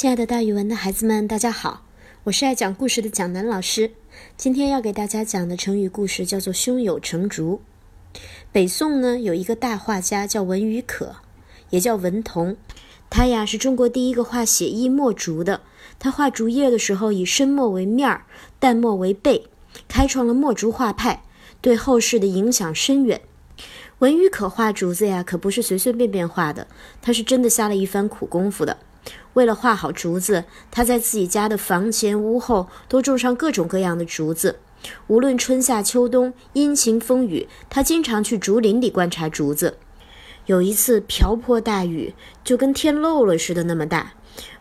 亲爱的大语文的孩子们，大家好，我是爱讲故事的蒋楠老师。今天要给大家讲的成语故事叫做“胸有成竹”。北宋呢有一个大画家叫文与可，也叫文同，他呀是中国第一个画写意墨竹的。他画竹叶的时候以深墨为面儿，淡墨为背，开创了墨竹画派，对后世的影响深远。文与可画竹子呀，可不是随随便便画的，他是真的下了一番苦功夫的。为了画好竹子，他在自己家的房前屋后都种上各种各样的竹子。无论春夏秋冬、阴晴风雨，他经常去竹林里观察竹子。有一次瓢泼大雨，就跟天漏了似的那么大。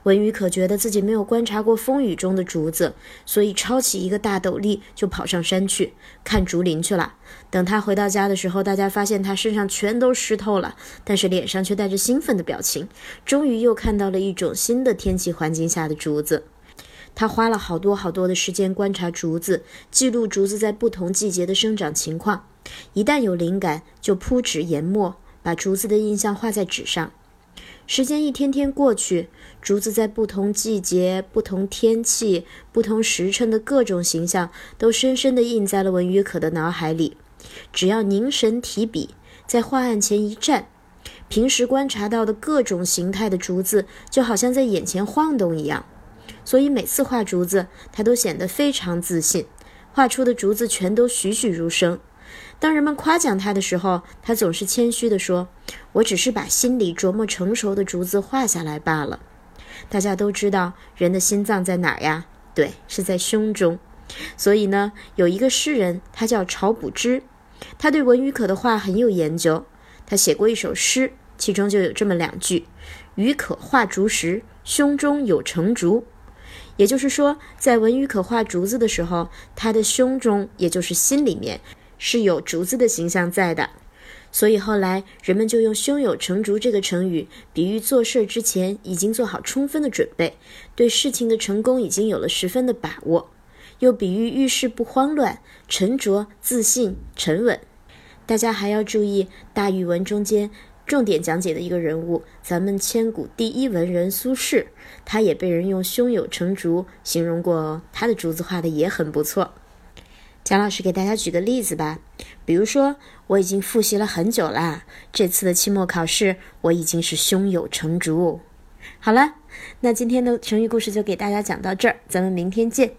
文宇可觉得自己没有观察过风雨中的竹子，所以抄起一个大斗笠就跑上山去看竹林去了。等他回到家的时候，大家发现他身上全都湿透了，但是脸上却带着兴奋的表情。终于又看到了一种新的天气环境下的竹子。他花了好多好多的时间观察竹子，记录竹子在不同季节的生长情况。一旦有灵感，就铺纸研墨，把竹子的印象画在纸上。时间一天天过去，竹子在不同季节、不同天气、不同时辰的各种形象，都深深地印在了文于可的脑海里。只要凝神提笔，在画案前一站，平时观察到的各种形态的竹子，就好像在眼前晃动一样。所以每次画竹子，他都显得非常自信，画出的竹子全都栩栩如生。当人们夸奖他的时候，他总是谦虚地说：“我只是把心里琢磨成熟的竹子画下来罢了。”大家都知道人的心脏在哪儿呀？对，是在胸中。所以呢，有一个诗人，他叫晁补之，他对文与可的画很有研究。他写过一首诗，其中就有这么两句：“与可画竹时，胸中有成竹。”也就是说，在文与可画竹子的时候，他的胸中，也就是心里面。是有竹子的形象在的，所以后来人们就用“胸有成竹”这个成语，比喻做事之前已经做好充分的准备，对事情的成功已经有了十分的把握，又比喻遇事不慌乱、沉着、自信、沉稳。大家还要注意大语文中间重点讲解的一个人物，咱们千古第一文人苏轼，他也被人用“胸有成竹”形容过哦，他的竹子画的也很不错。蒋老师给大家举个例子吧，比如说我已经复习了很久啦，这次的期末考试我已经是胸有成竹。好了，那今天的成语故事就给大家讲到这儿，咱们明天见。